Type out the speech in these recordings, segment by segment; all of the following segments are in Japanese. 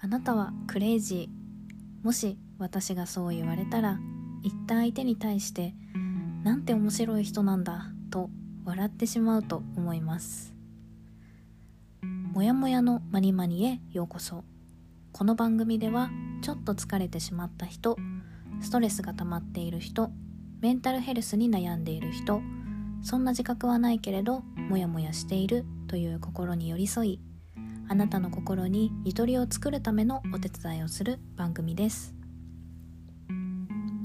あなたはクレイジーもし私がそう言われたら言った相手に対してなんて面白い人なんだと笑ってしまうと思います。もやもやのまにまにへようこそ。この番組ではちょっと疲れてしまった人ストレスが溜まっている人メンタルヘルスに悩んでいる人そんな自覚はないけれどモヤモヤしているという心に寄り添いあなたの心にゆとりを作るためのお手伝いをする番組です。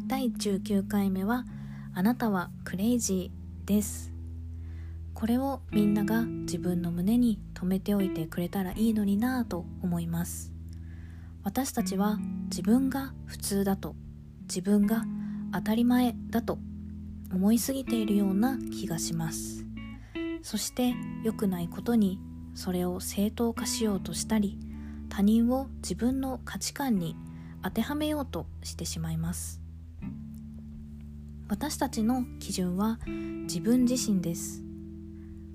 第19回目はあなたはクレイジーです。これをみんなが自分の胸に留めておいてくれたらいいのになぁと思います。私たちは自分が普通だと自分が当たり前だと思いすぎているような気がします。そして良くないことにそれを正当化しようとしたり他人を自分の価値観に当てはめようとしてしまいます。私たちの基準は自分自身です。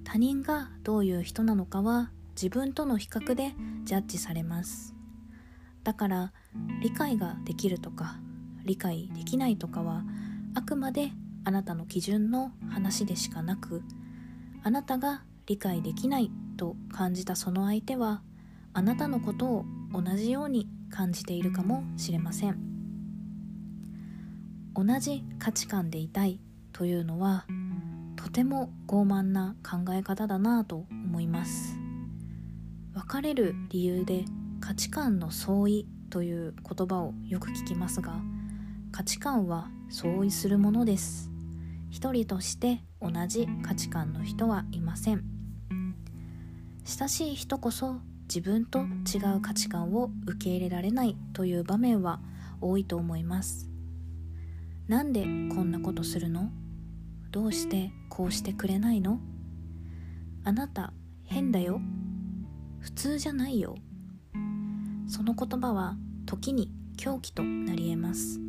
他人がどういう人なのかは自分との比較でジャッジされます。だから理解ができるとか理解できないとかはあくまであなたの基準の話でしかなくあなたが理解できないと感じたその相手はあなたのことを同じように感じているかもしれません。同じ価値観でいたいというのはとても傲慢な考え方だなと思います。別れる理由で価値観の相違という言葉をよく聞きますが価値観は相違するものです。一人として同じ価値観の人はいません。親しい人こそ自分と違う価値観を受け入れられないという場面は多いと思います。なんでこんなことするの？どうしてこうしてくれないの？あなた変だよ。普通じゃないよ。その言葉は時に狂気となり得ます。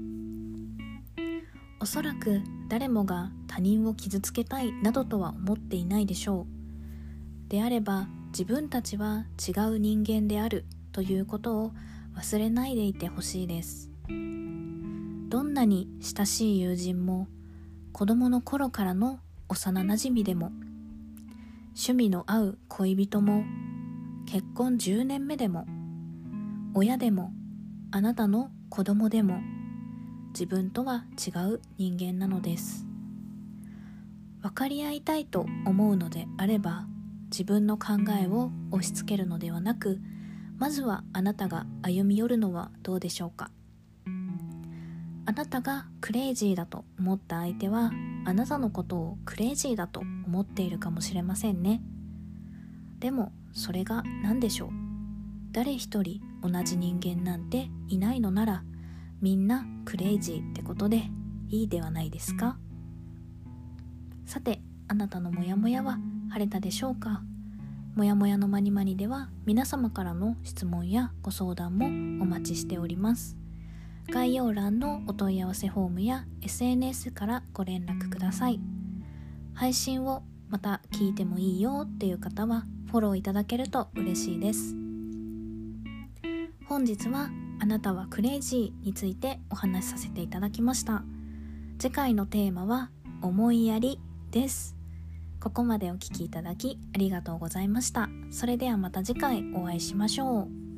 おそらく誰もが他人を傷つけたいなどとは思っていないでしょう。であれば自分たちは違う人間であるということを忘れないでいてほしいです。どんなに親しい友人も子供の頃からの幼なじみでも趣味の合う恋人も結婚10年目でも親でもあなたの子供でも自分とは違う人間なのです。分かり合いたいと思うのであれば自分の考えを押し付けるのではなくまずはあなたが歩み寄るのはどうでしょうか？あなたがクレイジーだと思った相手はあなたのことをクレイジーだと思っているかもしれませんね。でもそれが何でしょう？誰一人同じ人間なんていないのならみんなクレイジーってことでいいではないですか？さてあなたのモヤモヤは晴れたでしょうか？もやもやのまにまにでは皆様からの質問やご相談もお待ちしております。概要欄のお問い合わせフォームや SNS からご連絡ください。配信をまた聞いてもいいよっていう方はフォローいただけると嬉しいです。本日はあなたはクレイジーについてお話しさせていただきました。次回のテーマは思いやりです。ここまでお聴きいただきありがとうございました。それではまた次回お会いしましょう。